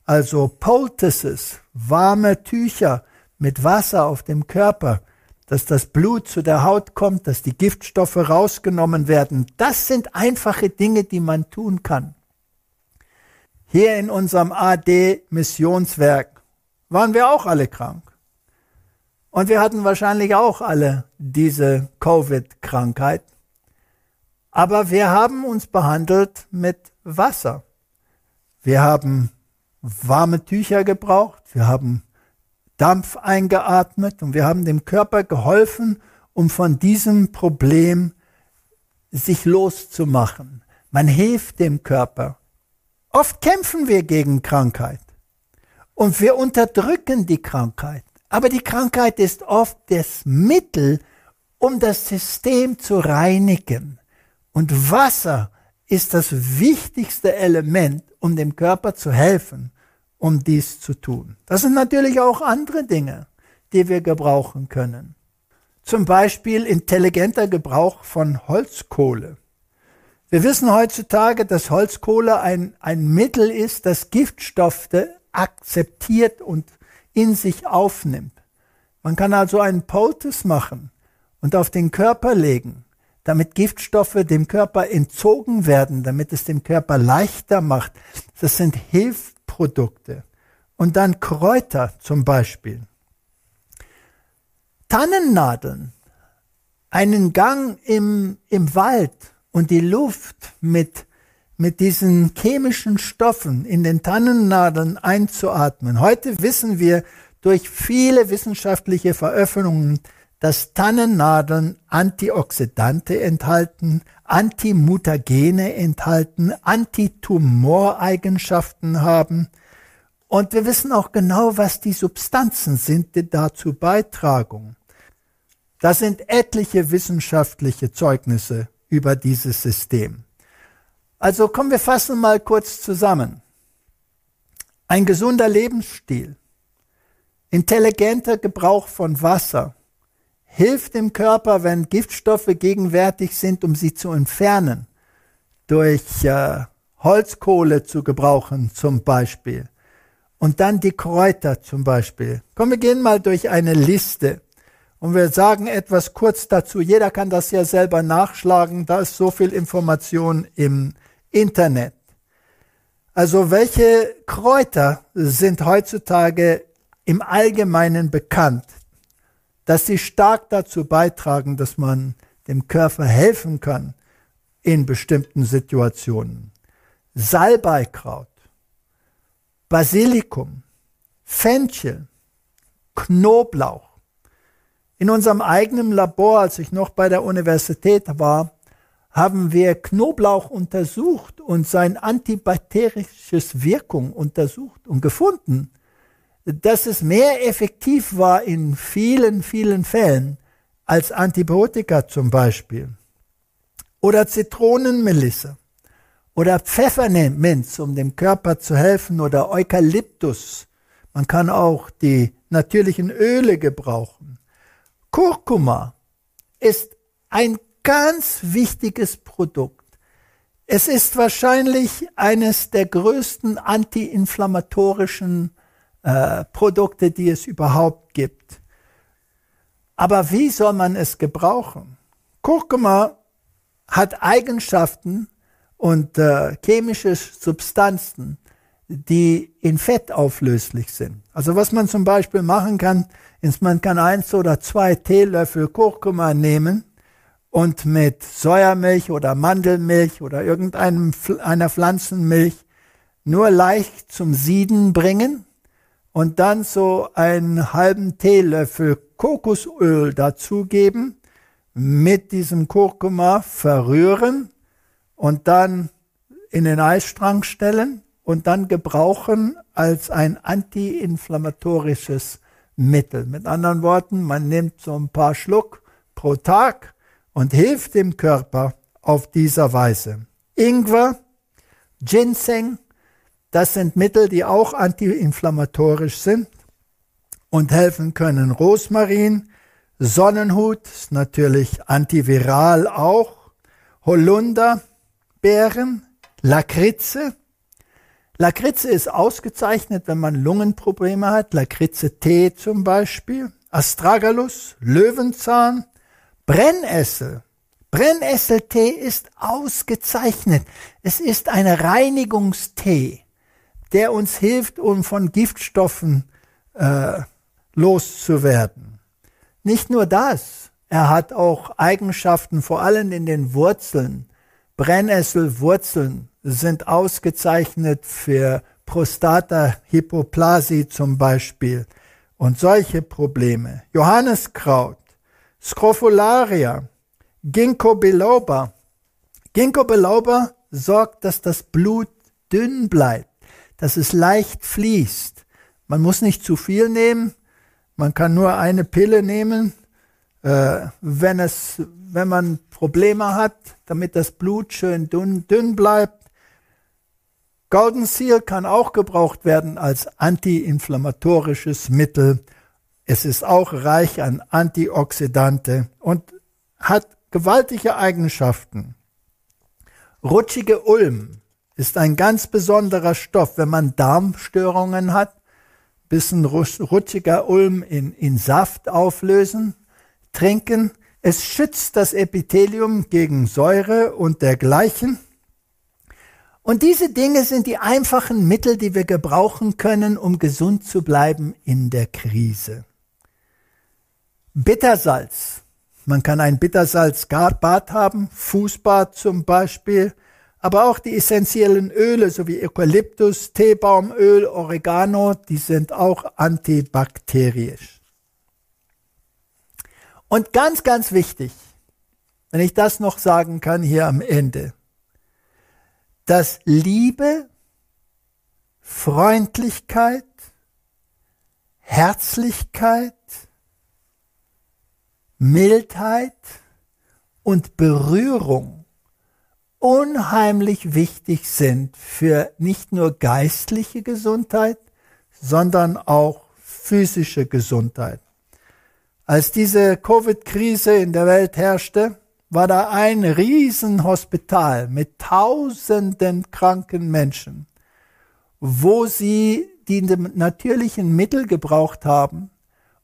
Also Poultices, warme Tücher mit Wasser auf dem Körper, dass das Blut zu der Haut kommt, dass die Giftstoffe rausgenommen werden. Das sind einfache Dinge, die man tun kann. Hier in unserem AD-Missionswerk waren wir auch alle krank. Und wir hatten wahrscheinlich auch alle diese Covid-Krankheit. Aber wir haben uns behandelt mit Wasser. Wir haben warme Tücher gebraucht. Wir haben Dampf eingeatmet und wir haben dem Körper geholfen, um von diesem Problem sich loszumachen. Man hilft dem Körper. Oft kämpfen wir gegen Krankheit und wir unterdrücken die Krankheit. Aber die Krankheit ist oft das Mittel, um das System zu reinigen. Und Wasser ist das wichtigste Element, um dem Körper zu helfen um dies zu tun. Das sind natürlich auch andere Dinge, die wir gebrauchen können. Zum Beispiel intelligenter Gebrauch von Holzkohle. Wir wissen heutzutage, dass Holzkohle ein, ein Mittel ist, das Giftstoffe akzeptiert und in sich aufnimmt. Man kann also einen Poultice machen und auf den Körper legen, damit Giftstoffe dem Körper entzogen werden, damit es dem Körper leichter macht. Das sind Hilf Produkte und dann Kräuter zum Beispiel. Tannennadeln, einen Gang im, im Wald und die Luft mit, mit diesen chemischen Stoffen in den Tannennadeln einzuatmen. Heute wissen wir durch viele wissenschaftliche Veröffentlichungen, dass Tannennadeln Antioxidante enthalten, Antimutagene enthalten, Antitumoreigenschaften haben. Und wir wissen auch genau, was die Substanzen sind, die dazu beitragen. Das sind etliche wissenschaftliche Zeugnisse über dieses System. Also kommen wir fassen mal kurz zusammen. Ein gesunder Lebensstil, intelligenter Gebrauch von Wasser, hilft dem Körper, wenn Giftstoffe gegenwärtig sind, um sie zu entfernen, durch äh, Holzkohle zu gebrauchen zum Beispiel. Und dann die Kräuter zum Beispiel. Komm, wir gehen mal durch eine Liste und wir sagen etwas kurz dazu. Jeder kann das ja selber nachschlagen. Da ist so viel Information im Internet. Also welche Kräuter sind heutzutage im Allgemeinen bekannt? Dass sie stark dazu beitragen, dass man dem Körper helfen kann in bestimmten Situationen. Salbeikraut, Basilikum, Fenchel, Knoblauch. In unserem eigenen Labor, als ich noch bei der Universität war, haben wir Knoblauch untersucht und sein antibakterisches Wirkung untersucht und gefunden, dass es mehr effektiv war in vielen, vielen Fällen als Antibiotika zum Beispiel. Oder Zitronenmelisse. Oder Pfefferminz, um dem Körper zu helfen. Oder Eukalyptus. Man kann auch die natürlichen Öle gebrauchen. Kurkuma ist ein ganz wichtiges Produkt. Es ist wahrscheinlich eines der größten antiinflammatorischen äh, Produkte, die es überhaupt gibt. Aber wie soll man es gebrauchen? Kurkuma hat Eigenschaften und äh, chemische Substanzen, die in Fett auflöslich sind. Also was man zum Beispiel machen kann, ist, man kann eins oder zwei Teelöffel Kurkuma nehmen und mit Säuermilch oder Mandelmilch oder irgendeiner Pflanzenmilch nur leicht zum Sieden bringen und dann so einen halben Teelöffel Kokosöl dazugeben, mit diesem Kurkuma verrühren und dann in den Eisstrang stellen und dann gebrauchen als ein antiinflammatorisches Mittel. Mit anderen Worten, man nimmt so ein paar Schluck pro Tag und hilft dem Körper auf dieser Weise. Ingwer, Ginseng, das sind Mittel, die auch antiinflammatorisch sind und helfen können. Rosmarin, Sonnenhut ist natürlich antiviral auch. Holunderbeeren, Lakritze. Lakritze ist ausgezeichnet, wenn man Lungenprobleme hat. Lakritze-Tee zum Beispiel. Astragalus, Löwenzahn, Brennessel. Brennesseltee ist ausgezeichnet. Es ist ein Reinigungstee, der uns hilft, um von Giftstoffen äh, loszuwerden. Nicht nur das, er hat auch Eigenschaften, vor allem in den Wurzeln. Brennnesselwurzeln sind ausgezeichnet für Prostata-Hypoplasie zum Beispiel und solche Probleme. Johanneskraut, Scrofularia, Ginkgo biloba. Ginkgo biloba sorgt, dass das Blut dünn bleibt, dass es leicht fließt. Man muss nicht zu viel nehmen, man kann nur eine Pille nehmen, äh, wenn es, wenn man Probleme hat, damit das Blut schön dünn, dünn bleibt. Golden Seal kann auch gebraucht werden als antiinflammatorisches Mittel. Es ist auch reich an Antioxidante und hat gewaltige Eigenschaften. Rutschige Ulm ist ein ganz besonderer Stoff, wenn man Darmstörungen hat. Bisschen rutschiger Ulm in, in Saft auflösen, trinken. Es schützt das Epithelium gegen Säure und dergleichen. Und diese Dinge sind die einfachen Mittel, die wir gebrauchen können, um gesund zu bleiben in der Krise. Bittersalz man kann ein Bittersalzbad haben, Fußbad zum Beispiel, aber auch die essentiellen Öle sowie Eukalyptus, Teebaumöl, Oregano, die sind auch antibakterisch. Und ganz, ganz wichtig, wenn ich das noch sagen kann hier am Ende, dass Liebe, Freundlichkeit, Herzlichkeit, Mildheit und Berührung unheimlich wichtig sind für nicht nur geistliche Gesundheit, sondern auch physische Gesundheit. Als diese Covid-Krise in der Welt herrschte, war da ein Riesenhospital mit tausenden kranken Menschen, wo sie die natürlichen Mittel gebraucht haben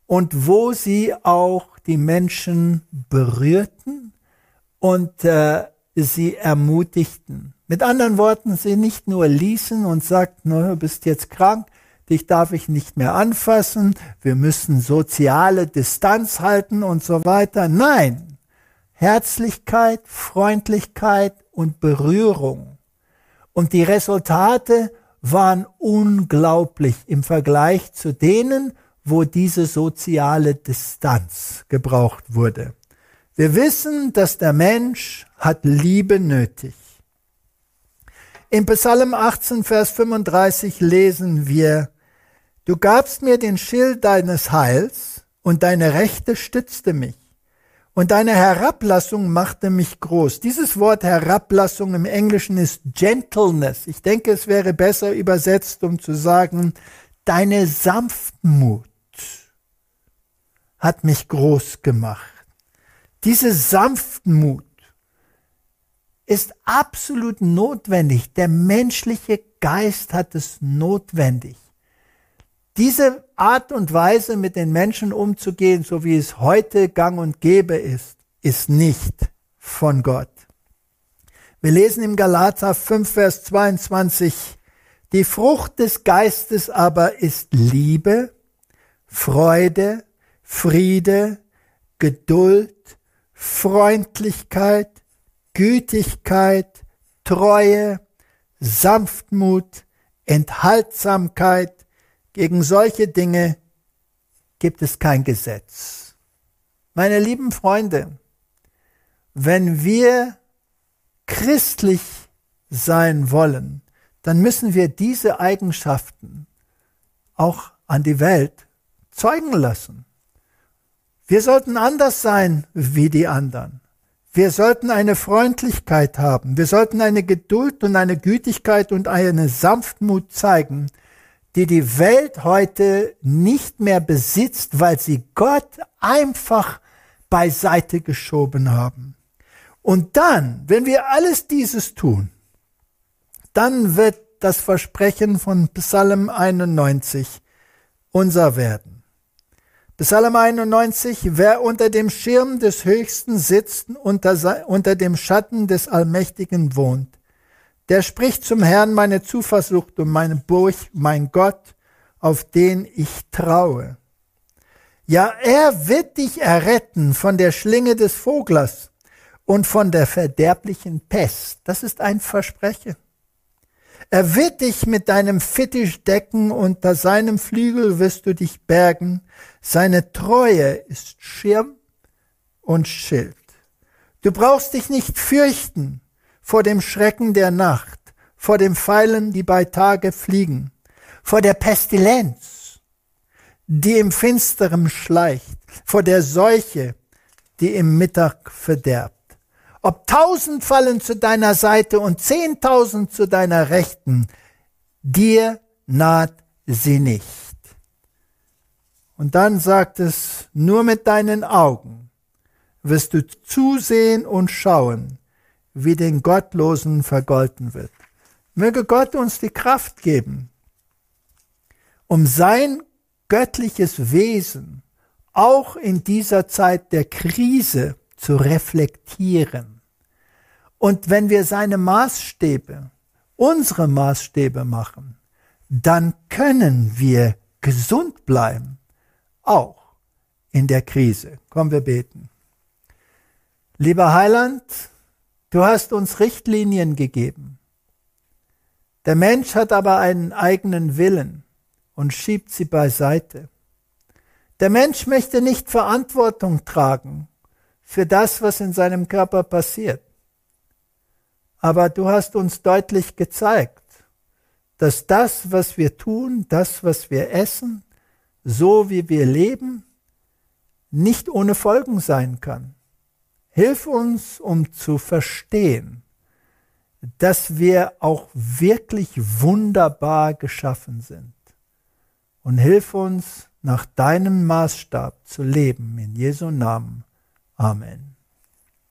und wo sie auch die Menschen berührten und äh, sie ermutigten. Mit anderen Worten, sie nicht nur ließen und sagten, du bist jetzt krank, dich darf ich nicht mehr anfassen, wir müssen soziale Distanz halten und so weiter. Nein, Herzlichkeit, Freundlichkeit und Berührung. Und die Resultate waren unglaublich im Vergleich zu denen, wo diese soziale Distanz gebraucht wurde. Wir wissen, dass der Mensch hat Liebe nötig. Im Psalm 18, Vers 35 lesen wir, Du gabst mir den Schild deines Heils, und deine Rechte stützte mich, und deine Herablassung machte mich groß. Dieses Wort Herablassung im Englischen ist Gentleness. Ich denke, es wäre besser übersetzt, um zu sagen, deine Sanftmut hat mich groß gemacht. Diese Sanftmut ist absolut notwendig. Der menschliche Geist hat es notwendig. Diese Art und Weise, mit den Menschen umzugehen, so wie es heute gang und gäbe ist, ist nicht von Gott. Wir lesen im Galater 5, Vers 22, die Frucht des Geistes aber ist Liebe, Freude, Friede, Geduld, Freundlichkeit, Gütigkeit, Treue, Sanftmut, Enthaltsamkeit. Gegen solche Dinge gibt es kein Gesetz. Meine lieben Freunde, wenn wir christlich sein wollen, dann müssen wir diese Eigenschaften auch an die Welt zeugen lassen. Wir sollten anders sein wie die anderen. Wir sollten eine Freundlichkeit haben. Wir sollten eine Geduld und eine Gütigkeit und eine Sanftmut zeigen, die die Welt heute nicht mehr besitzt, weil sie Gott einfach beiseite geschoben haben. Und dann, wenn wir alles dieses tun, dann wird das Versprechen von Psalm 91 unser werden. Psalm 91, wer unter dem Schirm des Höchsten sitzt, unter, unter dem Schatten des Allmächtigen wohnt, der spricht zum Herrn meine Zuversicht und meine Burg, mein Gott, auf den ich traue. Ja, er wird dich erretten von der Schlinge des Voglers und von der verderblichen Pest. Das ist ein Versprechen. Er wird dich mit deinem Fittisch decken, unter seinem Flügel wirst du dich bergen. Seine Treue ist Schirm und Schild. Du brauchst dich nicht fürchten vor dem Schrecken der Nacht, vor dem Pfeilen, die bei Tage fliegen, vor der Pestilenz, die im Finsterem schleicht, vor der Seuche, die im Mittag verderbt. Ob tausend fallen zu deiner Seite und zehntausend zu deiner Rechten, dir naht sie nicht. Und dann sagt es, nur mit deinen Augen wirst du zusehen und schauen, wie den Gottlosen vergolten wird. Möge Gott uns die Kraft geben, um sein göttliches Wesen auch in dieser Zeit der Krise zu reflektieren. Und wenn wir seine Maßstäbe, unsere Maßstäbe machen, dann können wir gesund bleiben, auch in der Krise. Kommen wir beten. Lieber Heiland, du hast uns Richtlinien gegeben. Der Mensch hat aber einen eigenen Willen und schiebt sie beiseite. Der Mensch möchte nicht Verantwortung tragen für das, was in seinem Körper passiert. Aber du hast uns deutlich gezeigt, dass das, was wir tun, das, was wir essen, so wie wir leben, nicht ohne Folgen sein kann. Hilf uns, um zu verstehen, dass wir auch wirklich wunderbar geschaffen sind. Und hilf uns, nach deinem Maßstab zu leben. In Jesu Namen. Amen.